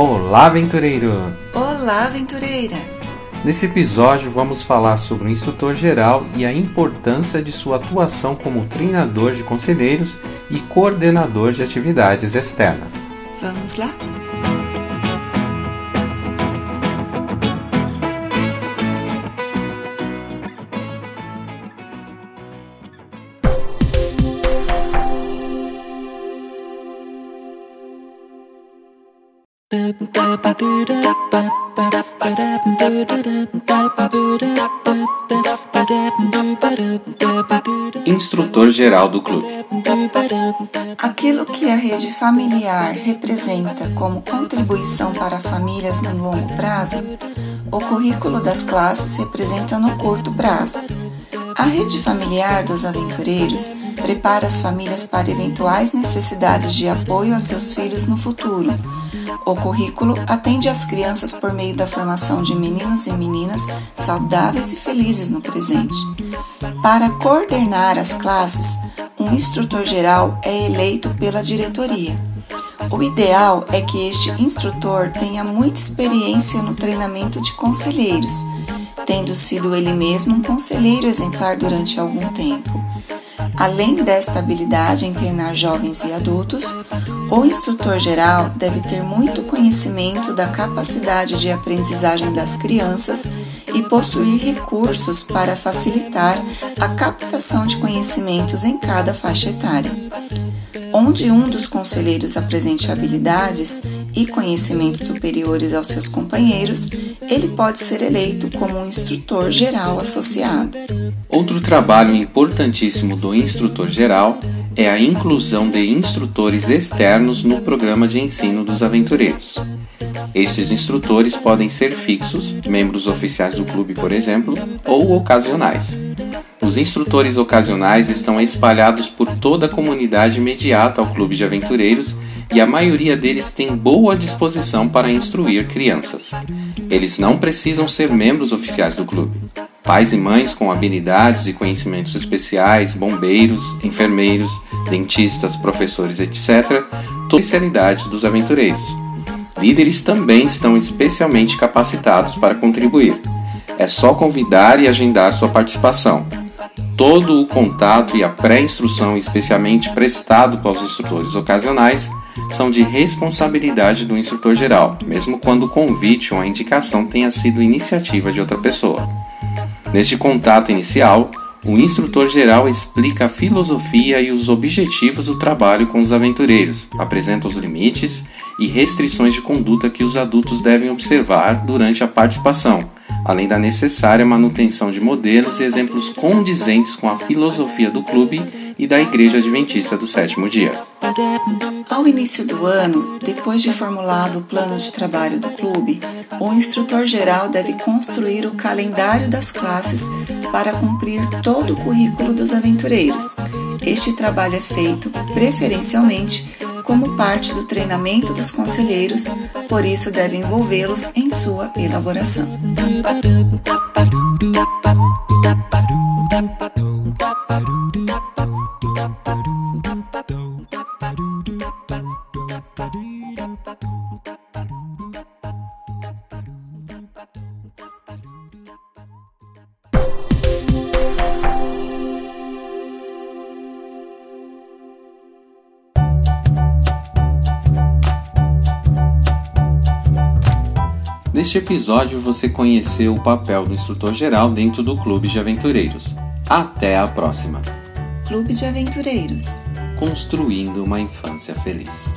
Olá, aventureiro! Olá, aventureira! Nesse episódio vamos falar sobre o instrutor geral e a importância de sua atuação como treinador de conselheiros e coordenador de atividades externas. Vamos lá? Instrutor geral do clube. Aquilo que a rede familiar representa como contribuição para famílias no longo prazo, o currículo das classes representa no curto prazo. A rede familiar dos aventureiros prepara as famílias para eventuais necessidades de apoio a seus filhos no futuro o currículo atende às crianças por meio da formação de meninos e meninas saudáveis e felizes no presente. Para coordenar as classes, um instrutor geral é eleito pela diretoria. O ideal é que este instrutor tenha muita experiência no treinamento de conselheiros, tendo sido ele mesmo um conselheiro exemplar durante algum tempo. Além desta habilidade em treinar jovens e adultos, o instrutor geral deve ter muito conhecimento da capacidade de aprendizagem das crianças e possuir recursos para facilitar a captação de conhecimentos em cada faixa etária. Onde um dos conselheiros apresente habilidades e conhecimentos superiores aos seus companheiros, ele pode ser eleito como um instrutor geral associado. Outro trabalho importantíssimo do instrutor geral é a inclusão de instrutores externos no programa de ensino dos aventureiros. Esses instrutores podem ser fixos, membros oficiais do clube, por exemplo, ou ocasionais. Os instrutores ocasionais estão espalhados por toda a comunidade imediata ao clube de aventureiros e a maioria deles tem boa disposição para instruir crianças. Eles não precisam ser membros oficiais do clube. Pais e mães com habilidades e conhecimentos especiais, bombeiros, enfermeiros, dentistas, professores, etc., todas especialidades dos aventureiros. Líderes também estão especialmente capacitados para contribuir. É só convidar e agendar sua participação. Todo o contato e a pré-instrução especialmente prestado para os instrutores ocasionais são de responsabilidade do instrutor geral, mesmo quando o convite ou a indicação tenha sido iniciativa de outra pessoa. Neste contato inicial, o instrutor geral explica a filosofia e os objetivos do trabalho com os aventureiros, apresenta os limites e restrições de conduta que os adultos devem observar durante a participação, além da necessária manutenção de modelos e exemplos condizentes com a filosofia do clube e da Igreja Adventista do Sétimo Dia. Ao início do ano, depois de formulado o plano de trabalho do clube, o instrutor geral deve construir o calendário das classes para cumprir todo o currículo dos aventureiros. Este trabalho é feito, preferencialmente, como parte do treinamento dos conselheiros, por isso deve envolvê-los em sua elaboração. Neste episódio você conheceu o papel do instrutor geral dentro do Clube de Aventureiros. Até a próxima! Clube de Aventureiros Construindo uma Infância Feliz.